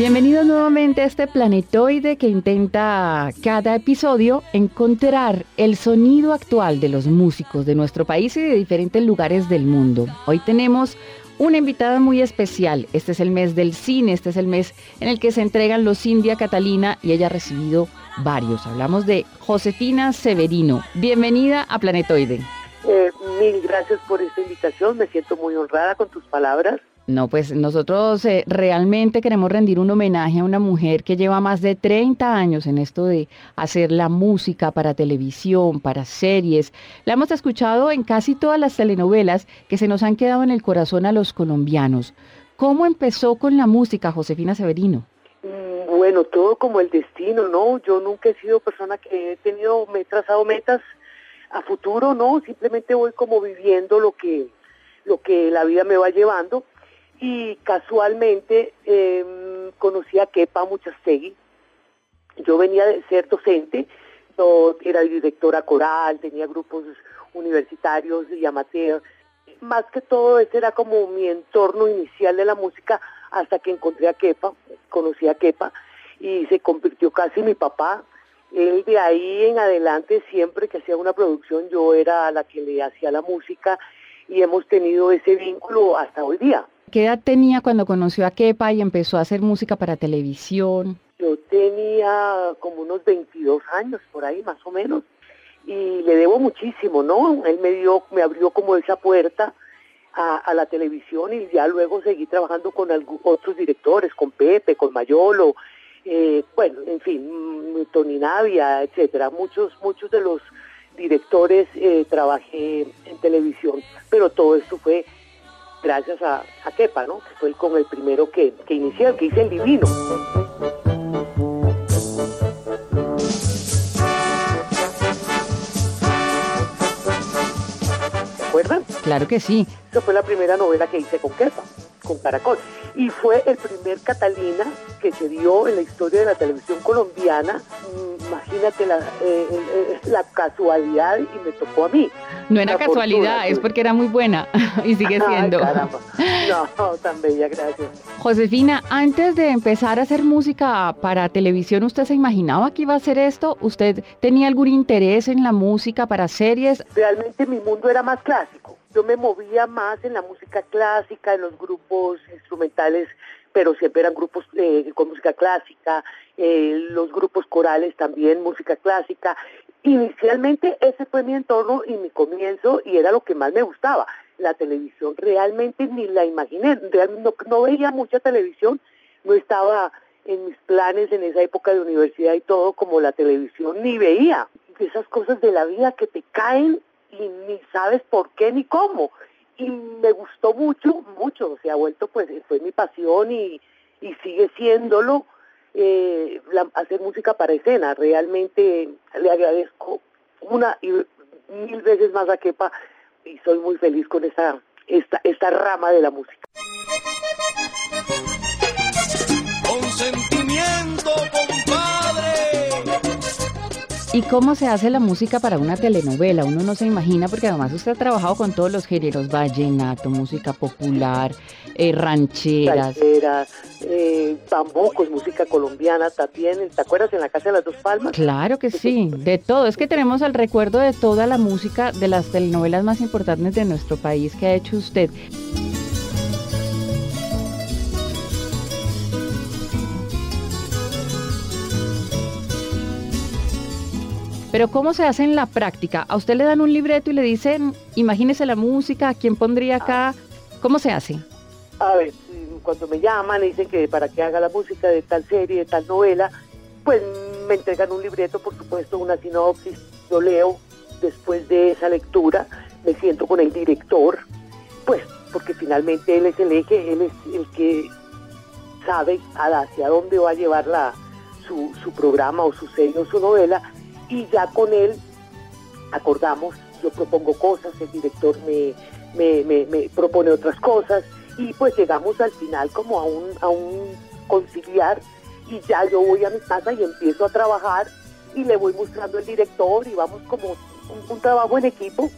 Bienvenidos nuevamente a este planetoide que intenta cada episodio encontrar el sonido actual de los músicos de nuestro país y de diferentes lugares del mundo. Hoy tenemos una invitada muy especial. Este es el mes del cine, este es el mes en el que se entregan los India Catalina y ella ha recibido varios. Hablamos de Josefina Severino. Bienvenida a Planetoide. Eh, mil gracias por esta invitación, me siento muy honrada con tus palabras. No, pues nosotros eh, realmente queremos rendir un homenaje a una mujer que lleva más de 30 años en esto de hacer la música para televisión, para series. La hemos escuchado en casi todas las telenovelas que se nos han quedado en el corazón a los colombianos. ¿Cómo empezó con la música, Josefina Severino? Mm, bueno, todo como el destino, ¿no? Yo nunca he sido persona que he tenido, me he trazado metas a futuro, ¿no? Simplemente voy como viviendo lo que, lo que la vida me va llevando y casualmente em, conocí a Kepa Muchastegui. Yo venía de ser docente, yo era directora coral, tenía grupos universitarios y amateur. Más que todo ese era como mi entorno inicial de la música hasta que encontré a Kepa, conocí a Kepa y se convirtió casi mi papá. Él de ahí en adelante, siempre que hacía una producción, yo era la que le hacía la música y hemos tenido ese vínculo hasta hoy día. ¿Qué edad tenía cuando conoció a Kepa y empezó a hacer música para televisión? Yo tenía como unos 22 años por ahí más o menos y le debo muchísimo, ¿no? Él me dio, me abrió como esa puerta a, la televisión y ya luego seguí trabajando con otros directores, con Pepe, con Mayolo, eh, bueno, en fin, Tony Navia, etcétera. Muchos, muchos de los directores eh, trabajé en televisión, pero todo esto fue gracias a, a Kepa, ¿no? Que fue con el primero que, que inició, que hice el divino. ¿Se acuerdan? Claro que sí. Esa fue la primera novela que hice con Kepa, con Caracol. Y fue el primer Catalina que se dio en la historia de la televisión colombiana. Mm, imagínate la, eh, eh, la casualidad y me tocó a mí. No era casualidad, es porque era muy buena y sigue siendo. No, tan bella, gracias. Josefina, antes de empezar a hacer música para televisión, ¿usted se imaginaba que iba a hacer esto? ¿Usted tenía algún interés en la música para series? Realmente mi mundo era más clásico. Yo me movía más en la música clásica, en los grupos instrumentales pero siempre eran grupos eh, con música clásica, eh, los grupos corales también, música clásica, Inicialmente ese fue mi entorno y mi comienzo y era lo que más me gustaba. La televisión realmente ni la imaginé, realmente no, veía mucha televisión, no estaba en mis planes en esa época de universidad y todo como la televisión, ni veía. Esas cosas de la vida que te caen y ni sabes por qué ni cómo. Y me gustó mucho, mucho, se ha vuelto pues, fue mi pasión y, y sigue siéndolo eh, hacer música para escena. Realmente le agradezco una y mil veces más a Kepa y soy muy feliz con esta, esta, esta rama de la música. Con sentimiento, ¿Y cómo se hace la música para una telenovela? Uno no se imagina, porque además usted ha trabajado con todos los géneros, vallenato, música popular, eh, rancheras. Rancheras, eh, bambucos, música colombiana también. ¿Te acuerdas en la Casa de las Dos Palmas? Claro que sí, de todo. Es que tenemos el recuerdo de toda la música de las telenovelas más importantes de nuestro país que ha hecho usted. Pero ¿cómo se hace en la práctica? A usted le dan un libreto y le dicen, imagínese la música, ¿quién pondría acá? ¿Cómo se hace? A ver, cuando me llaman y dicen que para que haga la música de tal serie, de tal novela, pues me entregan un libreto, por supuesto, una sinopsis, yo leo, después de esa lectura me siento con el director, pues porque finalmente él es el eje, él es el que sabe hacia dónde va a llevar la, su, su programa o su serie o su novela y ya con él acordamos, yo propongo cosas, el director me, me, me, propone otras cosas y pues llegamos al final como a un, a un conciliar y ya yo voy a mi casa y empiezo a trabajar y le voy mostrando el director y vamos como un, trabajo en equipo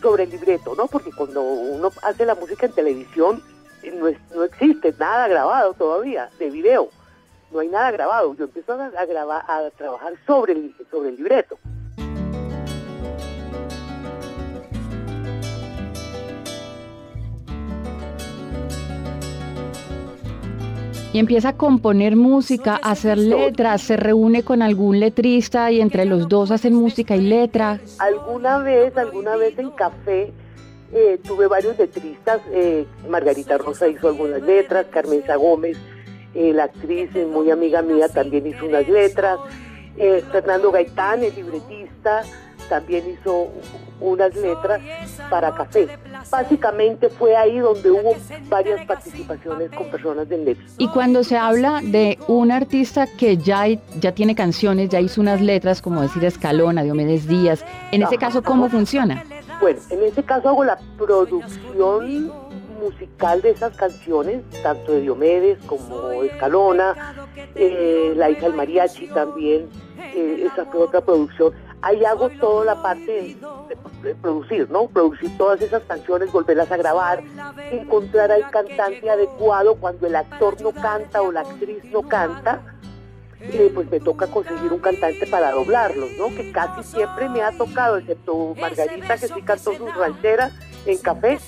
sobre el libreto, ¿no? Porque cuando uno hace la música en televisión eh, no, no existe nada grabado todavía de video, no hay nada grabado. Yo empiezo a, a grabar, a trabajar sobre el, sobre el libreto. y empieza a componer música, a hacer letras, se reúne con algún letrista y entre los dos hacen música y letra. Alguna vez, alguna vez en café eh, tuve varios letristas, eh, Margarita Rosa hizo algunas letras, Carmenza Gómez, eh, la actriz muy amiga mía, también hizo unas letras, Fernando Gaitán, el libretista, también hizo unas letras para café. Básicamente fue ahí donde hubo varias participaciones con personas del letras. Y cuando se habla de un artista que ya, ya tiene canciones, ya hizo unas letras, como decir Escalona, Diomedes Díaz, en ese caso, ¿cómo funciona? Bueno, en ese caso hago la producción musical de esas canciones, tanto de Diomedes como Escalona, eh, La hija del mariachi también, eh, esa fue otra producción ahí hago toda la parte de, producir, ¿no? Producir todas esas canciones, volverlas a grabar, encontrar al cantante adecuado cuando el actor no canta o la actriz no canta. Eh, pues me toca conseguir un cantante para doblarlos, ¿no? Que casi siempre me ha tocado, excepto Margarita que sí cantó sus rancheras, en café,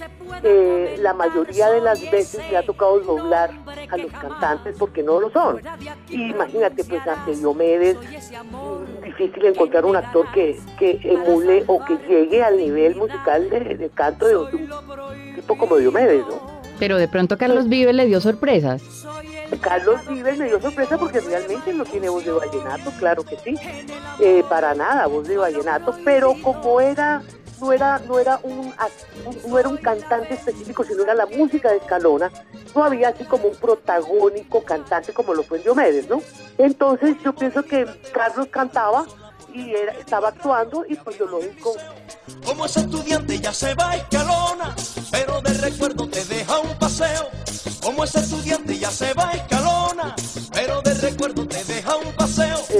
eh, la mayoría de las veces me ha tocado doblar a los cantantes porque no lo son. imagínate, pues ante Diomedes, difícil encontrar un actor que, que emule o que llegue al nivel musical de, canto de, un tipo como Diomedes, ¿no? Pero de pronto Carlos Vives le dio sorpresas. Carlos Vives me dio sorpresa porque realmente no tiene voz de vallenato, claro que sí, eh, para nada voz de vallenato, pero como era no era, un, cantante específico, sino era la música de Escalona, no había así como un protagónico cantante como lo fue en Diomedes, ¿no? Entonces yo pienso que Carlos cantaba y era, estaba actuando y pues yo lo. Como ese estudiante ya se va a Escalona, pero de recuerdo te deja un paseo. Como ese estudiante ya se va a Escalona, pero de recuerdo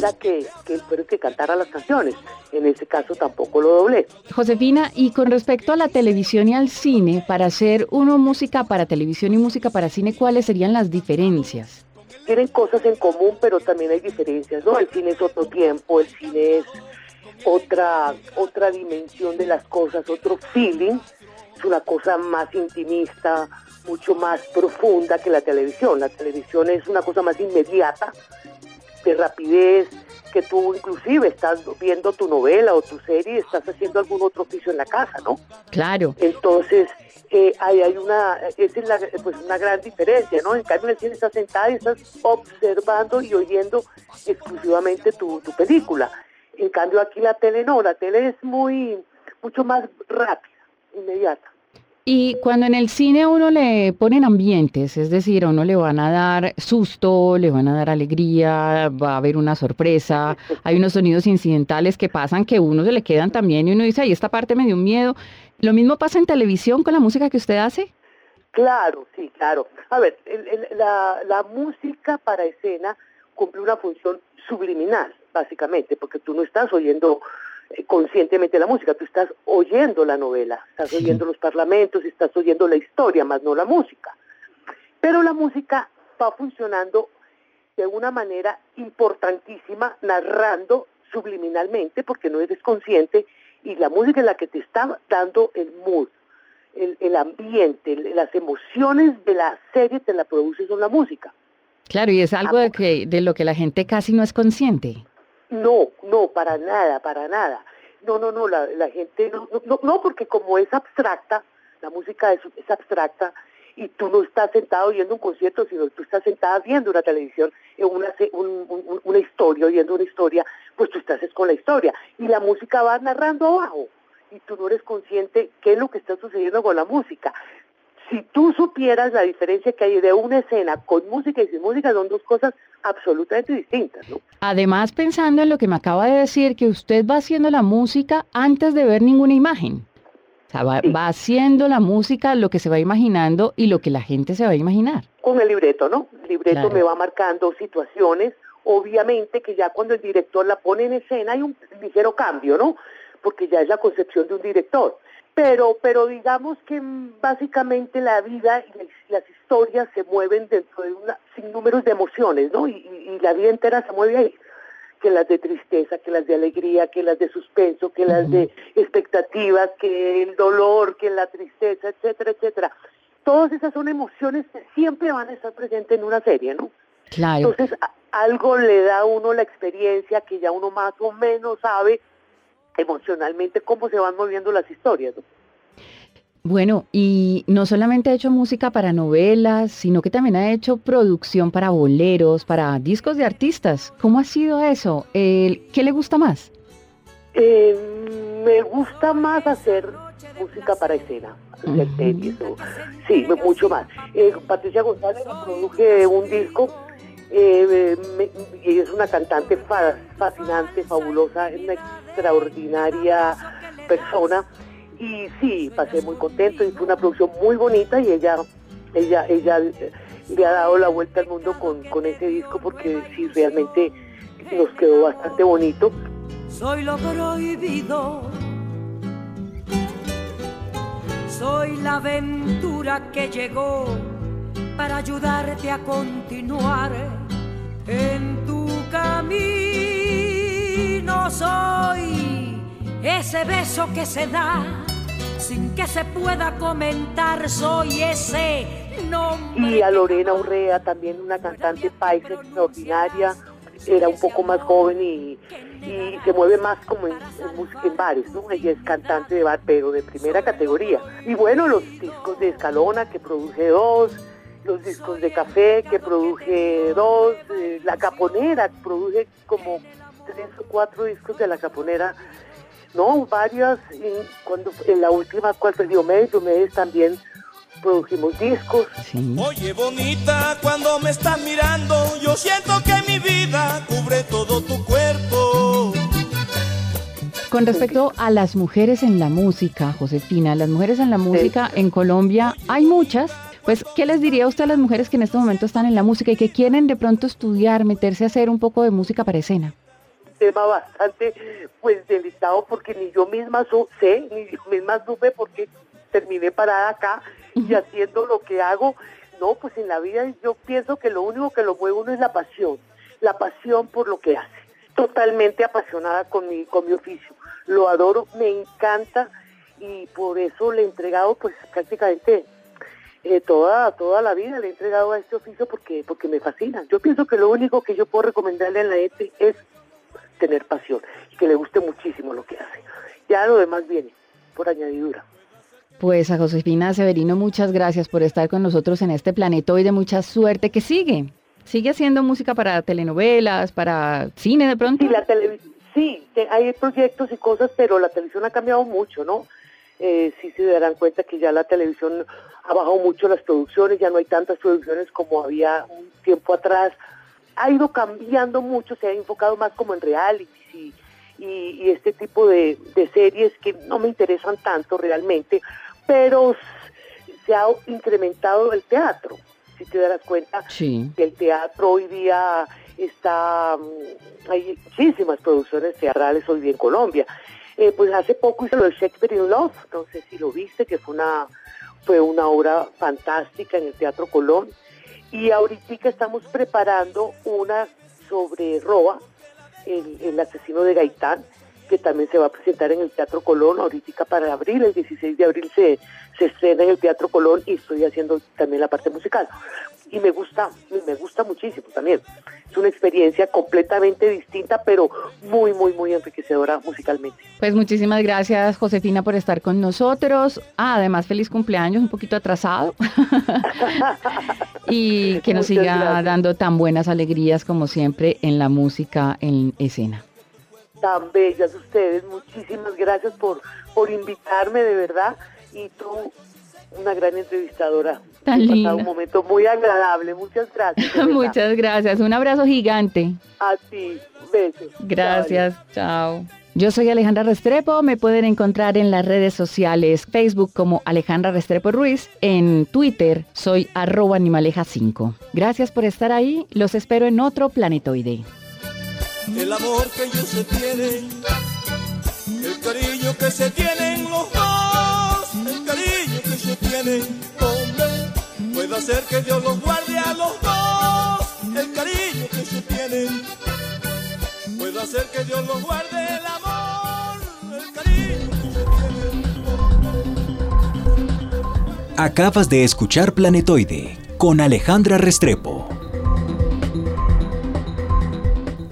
Era que, que él fuera que cantara las canciones. En ese caso tampoco lo doblé. Josefina, y con respecto a la televisión y al cine, para hacer uno música para televisión y música para cine, ¿cuáles serían las diferencias? Tienen cosas en común, pero también hay diferencias, ¿no? El cine es otro tiempo, el cine es otra, otra dimensión de las cosas, otro feeling, es una cosa más intimista, mucho más profunda que la televisión. La televisión es una cosa más inmediata, de rapidez, que tú inclusive estás viendo tu novela o tu serie, estás haciendo algún otro oficio en la casa, ¿no? Claro. Entonces, eh, ahí hay una, es la, pues una gran diferencia, ¿no? En cambio, en el cine estás sentada y estás observando y oyendo exclusivamente tu, tu película. En cambio, aquí la tele no, la tele es muy, mucho más rápida, inmediata. Y cuando en el cine uno le ponen ambientes, es decir, a uno le van a dar susto, le van a dar alegría, va a haber una sorpresa, hay unos sonidos incidentales que pasan que uno se le quedan también y uno dice, ay, esta parte me dio miedo. ¿Lo mismo pasa en televisión con la música que usted hace? Claro, sí, claro. A ver, la, la música para escena cumple una función subliminal, básicamente, porque tú no estás oyendo conscientemente la música, tú estás oyendo la novela, estás oyendo los parlamentos, estás oyendo la historia, más no la música. Pero la música va funcionando de una manera importantísima, narrando subliminalmente, porque no eres consciente, y la música es la que te está dando el mood, el, el ambiente, las emociones de la serie te la produce con la música. Claro, y es algo de, que, de lo que la gente casi no es consciente. No, no, para nada, para nada. No, no, no, la, gente no, no, no, porque como es abstracta, la música es, abstracta, y tú no estás sentado viendo un concierto, sino tú estás sentada viendo una televisión, en una, una historia, oyendo una historia, pues tú estás con la historia y la música va narrando abajo y tú no eres consciente qué es lo que está sucediendo con la música. Si tú supieras la diferencia que hay de una escena con música y sin música, son dos cosas absolutamente distintas. ¿no? Además, pensando en lo que me acaba de decir, que usted va haciendo la música antes de ver ninguna imagen. O sea, va, haciendo la música lo que se va imaginando y lo que la gente se va a imaginar. Con el libreto, ¿no? El libreto me va marcando situaciones. Obviamente que ya cuando el director la pone en escena hay un ligero cambio, ¿no? Porque ya es la concepción de un director. Pero, pero digamos que básicamente la vida y las historias se mueven dentro de una, sin números de emociones, ¿no? y la vida entera se mueve ahí que las de tristeza, que las de alegría, que las de suspenso, que las de expectativas, que el dolor, que la tristeza, etcétera, etcétera. Todas esas son emociones que siempre van a estar presentes en una serie, ¿no? Claro. Entonces, algo le da a uno la experiencia que ya uno más o menos sabe emocionalmente cómo se van moviendo las historias, ¿no? Bueno, y no solamente ha hecho música para novelas, sino que también ha hecho producción para boleros, para discos de artistas. ¿Cómo ha sido eso? ¿Qué le gusta más? Eh, me gusta más hacer música para escena, series, sí, mucho más. Eh, Patricia González produje un disco eh, es una cantante fascinante, fabulosa, una extraordinaria persona y sí, pasé muy contento y fue una producción muy bonita y ella, ella, ella le ha dado la vuelta al mundo con, con ese disco porque sí, realmente nos quedó bastante bonito. Soy lo prohibido, soy la aventura que llegó para ayudarte a continuar en tu camino. Soy ese beso que se da sin que se pueda comentar, soy ese nombre. Y a Lorena Urrea, también una cantante paisa extraordinaria, era un poco más joven y, se mueve más como en, en, bares, ¿no? Ella es cantante de bar, pero de primera categoría. Y bueno, los discos de Escalona, que produje dos, los discos de café, que produje dos, eh, La Caponera, produje como tres o cuatro discos de La Caponera no, varias, cuando en la última fue Diomedes, Diomedes también produjimos discos. Oye bonita, cuando me estás mirando, yo siento que mi vida cubre todo tu cuerpo. Con respecto a las mujeres en la música, Josefina, las mujeres en la música en Colombia hay muchas. Pues, ¿qué les diría usted a las mujeres que en este momento están en la música y que quieren de pronto estudiar, meterse a hacer un poco de música para escena? Tema bastante pues delicado porque ni yo misma sé, ni yo misma supe porque terminé parada acá y haciendo lo que hago. No, pues en la vida yo pienso que lo único que lo mueve uno es la pasión, la pasión por lo que hace. Totalmente apasionada con mi, con mi oficio. Lo adoro, me encanta y por eso le he entregado pues prácticamente eh, toda, toda la vida le he entregado a este oficio porque, porque me fascina. Yo pienso que lo único que yo puedo recomendarle a la ETE es tener pasión y que le guste muchísimo lo que hace. Ya lo demás viene por añadidura. Pues a Josefina Severino, muchas gracias por estar con nosotros en este planeta hoy de mucha suerte que sigue. ¿Sigue haciendo música para telenovelas, para cine de pronto? Sí, la sí hay proyectos y cosas, pero la televisión ha cambiado mucho, ¿no? Eh, sí se darán cuenta que ya la televisión ha bajado mucho las producciones, ya no hay tantas producciones como había un tiempo atrás ha ido cambiando mucho, se ha enfocado más como en realities y, y, este tipo de, series que no me interesan tanto realmente, pero se ha incrementado el teatro, si te darás cuenta que el teatro hoy día está, mm, hay muchísimas producciones teatrales hoy día en Colombia. Eh, pues hace poco hice lo de Shakespeare in Love, no sé si lo viste, que fue una, fue una obra fantástica en el Teatro Colón. Y ahorita estamos preparando una sobre Roa, el, asesino de Gaitán, que también se va a presentar en el Teatro Colón ahorita para abril, el 16 de abril se, se estrena en el Teatro Colón y estoy haciendo también la parte musical. Y me gusta, me gusta muchísimo también. Es una experiencia completamente distinta, pero muy, muy, muy enriquecedora musicalmente. Pues muchísimas gracias, Josefina, por estar con nosotros. Ah, además, feliz cumpleaños, un poquito atrasado. y que nos siga dando tan buenas alegrías como siempre en la música en escena tan bellas ustedes. Muchísimas gracias por, por invitarme, de verdad. Y tú, una gran entrevistadora. Tan linda. un momento muy agradable. Muchas gracias. Muchas gracias. Un abrazo gigante. A ti. Besos. Gracias. Chao. Yo soy Alejandra Restrepo, me pueden encontrar en las redes sociales, Facebook como Alejandra Restrepo Ruiz, en Twitter soy arroba animaleja5. Gracias por estar ahí, los espero en otro planetoide el amor que ellos se tienen, el cariño que se tienen los dos, el cariño que se tienen, hombre, puede hacer que Dios los guarde a los dos, el cariño que se tienen, puede hacer que Dios los guarde el amor, el cariño que se tienen. Acabas de escuchar Planetoide con Alejandra Restrepo